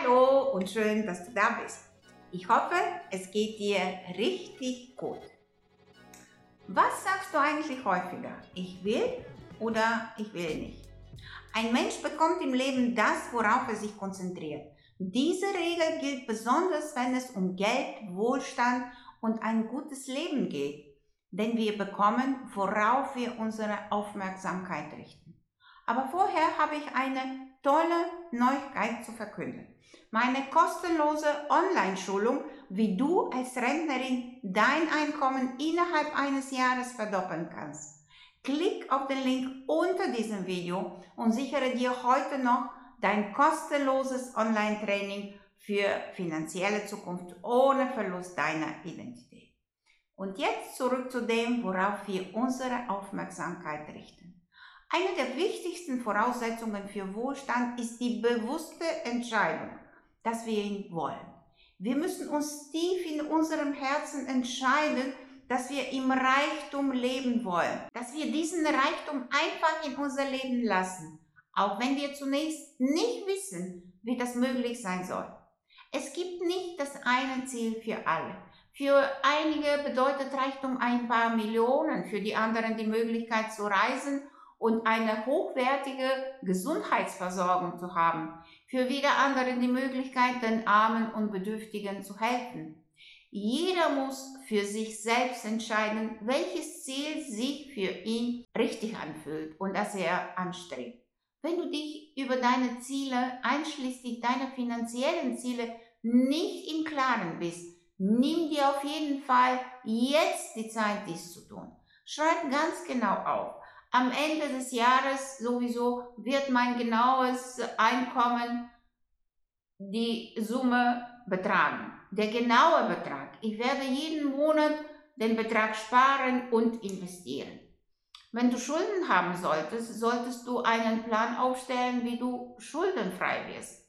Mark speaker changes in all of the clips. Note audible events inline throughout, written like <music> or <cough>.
Speaker 1: Hallo und schön, dass du da bist. Ich hoffe, es geht dir richtig gut. Was sagst du eigentlich häufiger? Ich will oder ich will nicht? Ein Mensch bekommt im Leben das, worauf er sich konzentriert. Diese Regel gilt besonders, wenn es um Geld, Wohlstand und ein gutes Leben geht. Denn wir bekommen, worauf wir unsere Aufmerksamkeit richten. Aber vorher habe ich eine tolle Neuigkeit zu verkünden. Meine kostenlose Online-Schulung, wie du als Rentnerin dein Einkommen innerhalb eines Jahres verdoppeln kannst. Klick auf den Link unter diesem Video und sichere dir heute noch dein kostenloses Online-Training für finanzielle Zukunft ohne Verlust deiner Identität. Und jetzt zurück zu dem, worauf wir unsere Aufmerksamkeit richten. Eine der wichtigsten Voraussetzungen für Wohlstand ist die bewusste Entscheidung, dass wir ihn wollen. Wir müssen uns tief in unserem Herzen entscheiden, dass wir im Reichtum leben wollen, dass wir diesen Reichtum einfach in unser Leben lassen, auch wenn wir zunächst nicht wissen, wie das möglich sein soll. Es gibt nicht das eine Ziel für alle. Für einige bedeutet Reichtum ein paar Millionen, für die anderen die Möglichkeit zu reisen und eine hochwertige Gesundheitsversorgung zu haben, für wieder andere die Möglichkeit, den Armen und Bedürftigen zu helfen. Jeder muss für sich selbst entscheiden, welches Ziel sich für ihn richtig anfühlt und das er anstrebt. Wenn du dich über deine Ziele, einschließlich deiner finanziellen Ziele, nicht im Klaren bist, nimm dir auf jeden Fall jetzt die Zeit, dies zu tun. Schreib ganz genau auf, am Ende des Jahres sowieso wird mein genaues Einkommen die Summe betragen. Der genaue Betrag. Ich werde jeden Monat den Betrag sparen und investieren. Wenn du Schulden haben solltest, solltest du einen Plan aufstellen, wie du schuldenfrei wirst.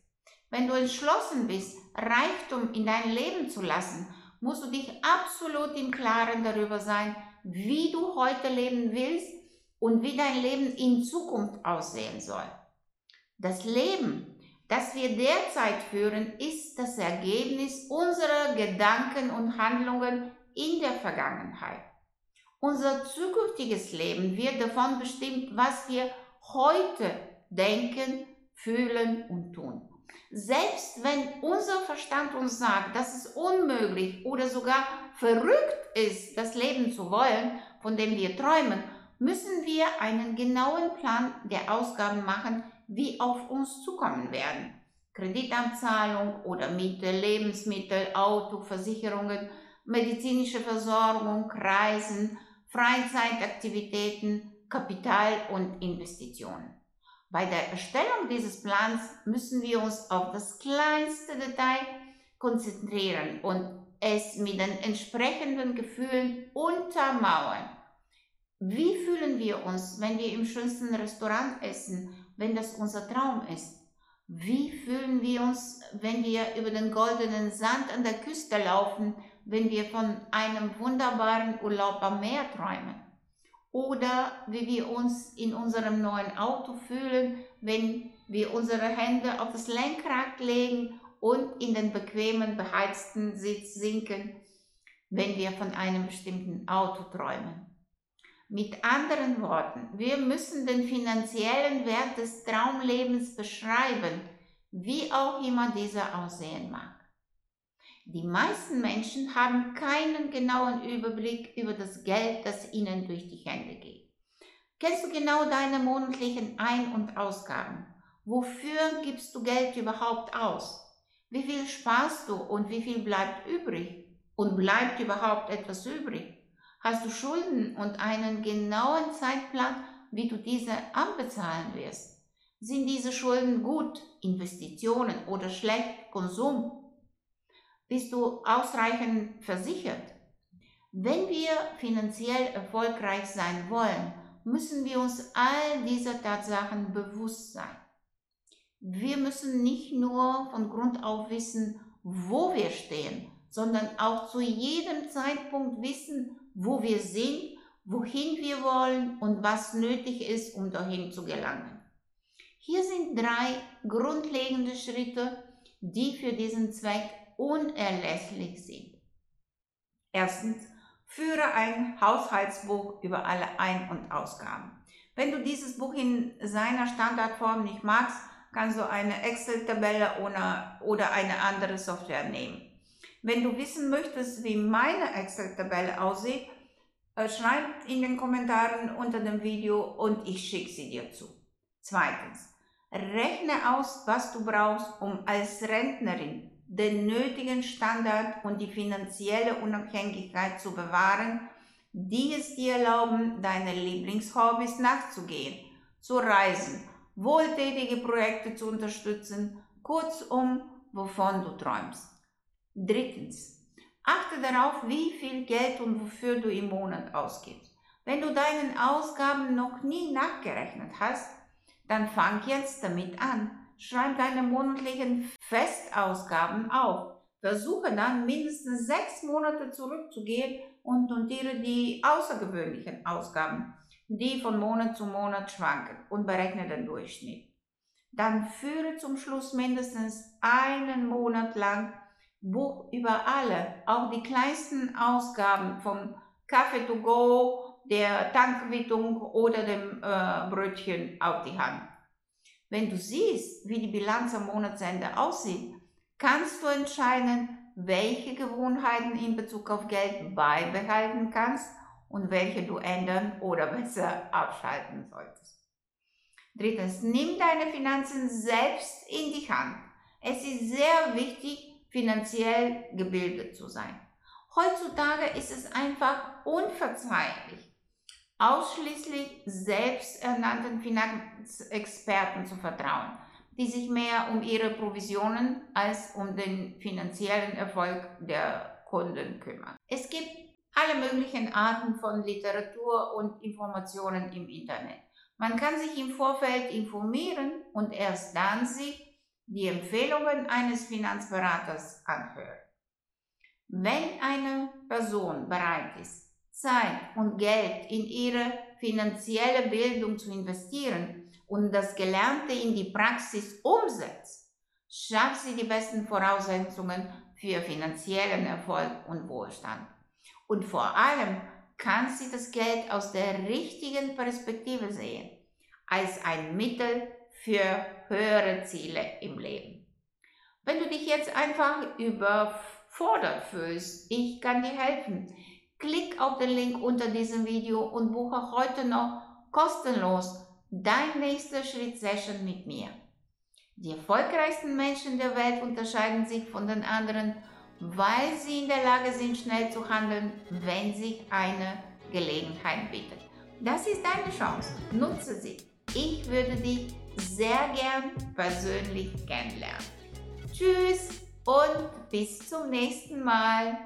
Speaker 1: Wenn du entschlossen bist, Reichtum in dein Leben zu lassen, musst du dich absolut im Klaren darüber sein, wie du heute leben willst und wie dein Leben in Zukunft aussehen soll. Das Leben, das wir derzeit führen, ist das Ergebnis unserer Gedanken und Handlungen in der Vergangenheit. Unser zukünftiges Leben wird davon bestimmt, was wir heute denken, fühlen und tun. Selbst wenn unser Verstand uns sagt, dass es unmöglich oder sogar verrückt ist, das Leben zu wollen, von dem wir träumen, müssen wir einen genauen Plan der Ausgaben machen, wie auf uns zukommen werden. Kreditanzahlung oder Miete, Lebensmittel, Auto, Versicherungen, medizinische Versorgung, Reisen, Freizeitaktivitäten, Kapital und Investitionen. Bei der Erstellung dieses Plans müssen wir uns auf das kleinste Detail konzentrieren und es mit den entsprechenden Gefühlen untermauern. Wie fühlen wir uns, wenn wir im schönsten Restaurant essen, wenn das unser Traum ist? Wie fühlen wir uns, wenn wir über den goldenen Sand an der Küste laufen, wenn wir von einem wunderbaren Urlaub am Meer träumen? Oder wie wir uns in unserem neuen Auto fühlen, wenn wir unsere Hände auf das Lenkrad legen und in den bequemen, beheizten Sitz sinken, wenn wir von einem bestimmten Auto träumen. Mit anderen Worten, wir müssen den finanziellen Wert des Traumlebens beschreiben, wie auch immer dieser aussehen mag. Die meisten Menschen haben keinen genauen Überblick über das Geld, das ihnen durch die Hände geht. Kennst du genau deine monatlichen Ein- und Ausgaben? Wofür gibst du Geld überhaupt aus? Wie viel sparst du und wie viel bleibt übrig? Und bleibt überhaupt etwas übrig? Hast du Schulden und einen genauen Zeitplan, wie du diese abbezahlen wirst? Sind diese Schulden gut, Investitionen oder schlecht, Konsum? Bist du ausreichend versichert? Wenn wir finanziell erfolgreich sein wollen, müssen wir uns all dieser Tatsachen bewusst sein. Wir müssen nicht nur von Grund auf wissen, wo wir stehen, sondern auch zu jedem Zeitpunkt wissen, wo wir sind, wohin wir wollen und was nötig ist, um dahin zu gelangen. Hier sind drei grundlegende Schritte, die für diesen Zweck unerlässlich sind. Erstens, führe ein Haushaltsbuch über alle Ein- und Ausgaben. Wenn du dieses Buch in seiner Standardform nicht magst, kannst du eine Excel-Tabelle oder, eine andere Software nehmen. Wenn du wissen möchtest, wie meine Excel-Tabelle aussieht, äh, schreib in den Kommentaren unter dem Video und ich schicke sie dir zu. Zweitens, rechne aus, was du brauchst, um als Rentnerin den nötigen Standard und die finanzielle Unabhängigkeit zu bewahren, die es dir erlauben, deine Lieblingshobbys nachzugehen, zu reisen, wohltätige Projekte zu unterstützen, kurzum, wovon du träumst. Drittens, achte darauf, wie viel Geld und wofür du im Monat ausgibst. Wenn du deinen Ausgaben noch nie nachgerechnet hast, dann fang jetzt damit an. Schreib deine monatlichen Festausgaben auf. Versuche dann mindestens sechs Monate zurückzugehen und notiere die außergewöhnlichen Ausgaben, die von Monat zu Monat schwanken und berechne den Durchschnitt. Dann führe zum Schluss mindestens einen Monat lang Buch über alle, auch die kleinsten Ausgaben vom Kaffee to go, der Tankquittung oder dem äh, Brötchen auf die Hand. Wenn du siehst, wie die Bilanz am Monatsende aussieht, kannst du entscheiden, welche Gewohnheiten in Bezug auf Geld beibehalten kannst und welche du ändern oder <laughs> besser abschalten solltest. Drittens, nimm deine Finanzen selbst in die Hand. Es ist sehr wichtig, finanziell gebildet zu sein. Heutzutage ist es einfach unverzeihlich, ausschließlich selbsternannten Finanzexperten zu vertrauen, die sich mehr um ihre Provisionen als um den finanziellen Erfolg der Kunden kümmern. Es gibt alle möglichen Arten von Literatur und Informationen im Internet. Man kann sich im Vorfeld informieren und erst dann sich die Empfehlungen eines Finanzberaters anhören. Wenn eine Person bereit ist, Zeit und Geld in ihre finanzielle Bildung zu investieren und das Gelernte in die Praxis umsetzt, schafft sie die besten Voraussetzungen für finanziellen Erfolg und Wohlstand. Und vor allem kann sie das Geld aus der richtigen Perspektive sehen, als ein Mittel für höhere Ziele im Leben. Wenn du dich jetzt einfach überfordert fühlst, ich kann dir helfen. Klick auf den Link unter diesem Video und buche heute noch kostenlos dein nächster Schritt Session mit mir. Die erfolgreichsten Menschen der Welt unterscheiden sich von den anderen, weil sie in der Lage sind, schnell zu handeln, wenn sich eine Gelegenheit bietet. Das ist deine Chance. Nutze sie. Ich würde dich sehr gern persönlich kennenlernen. Tschüss und bis zum nächsten Mal.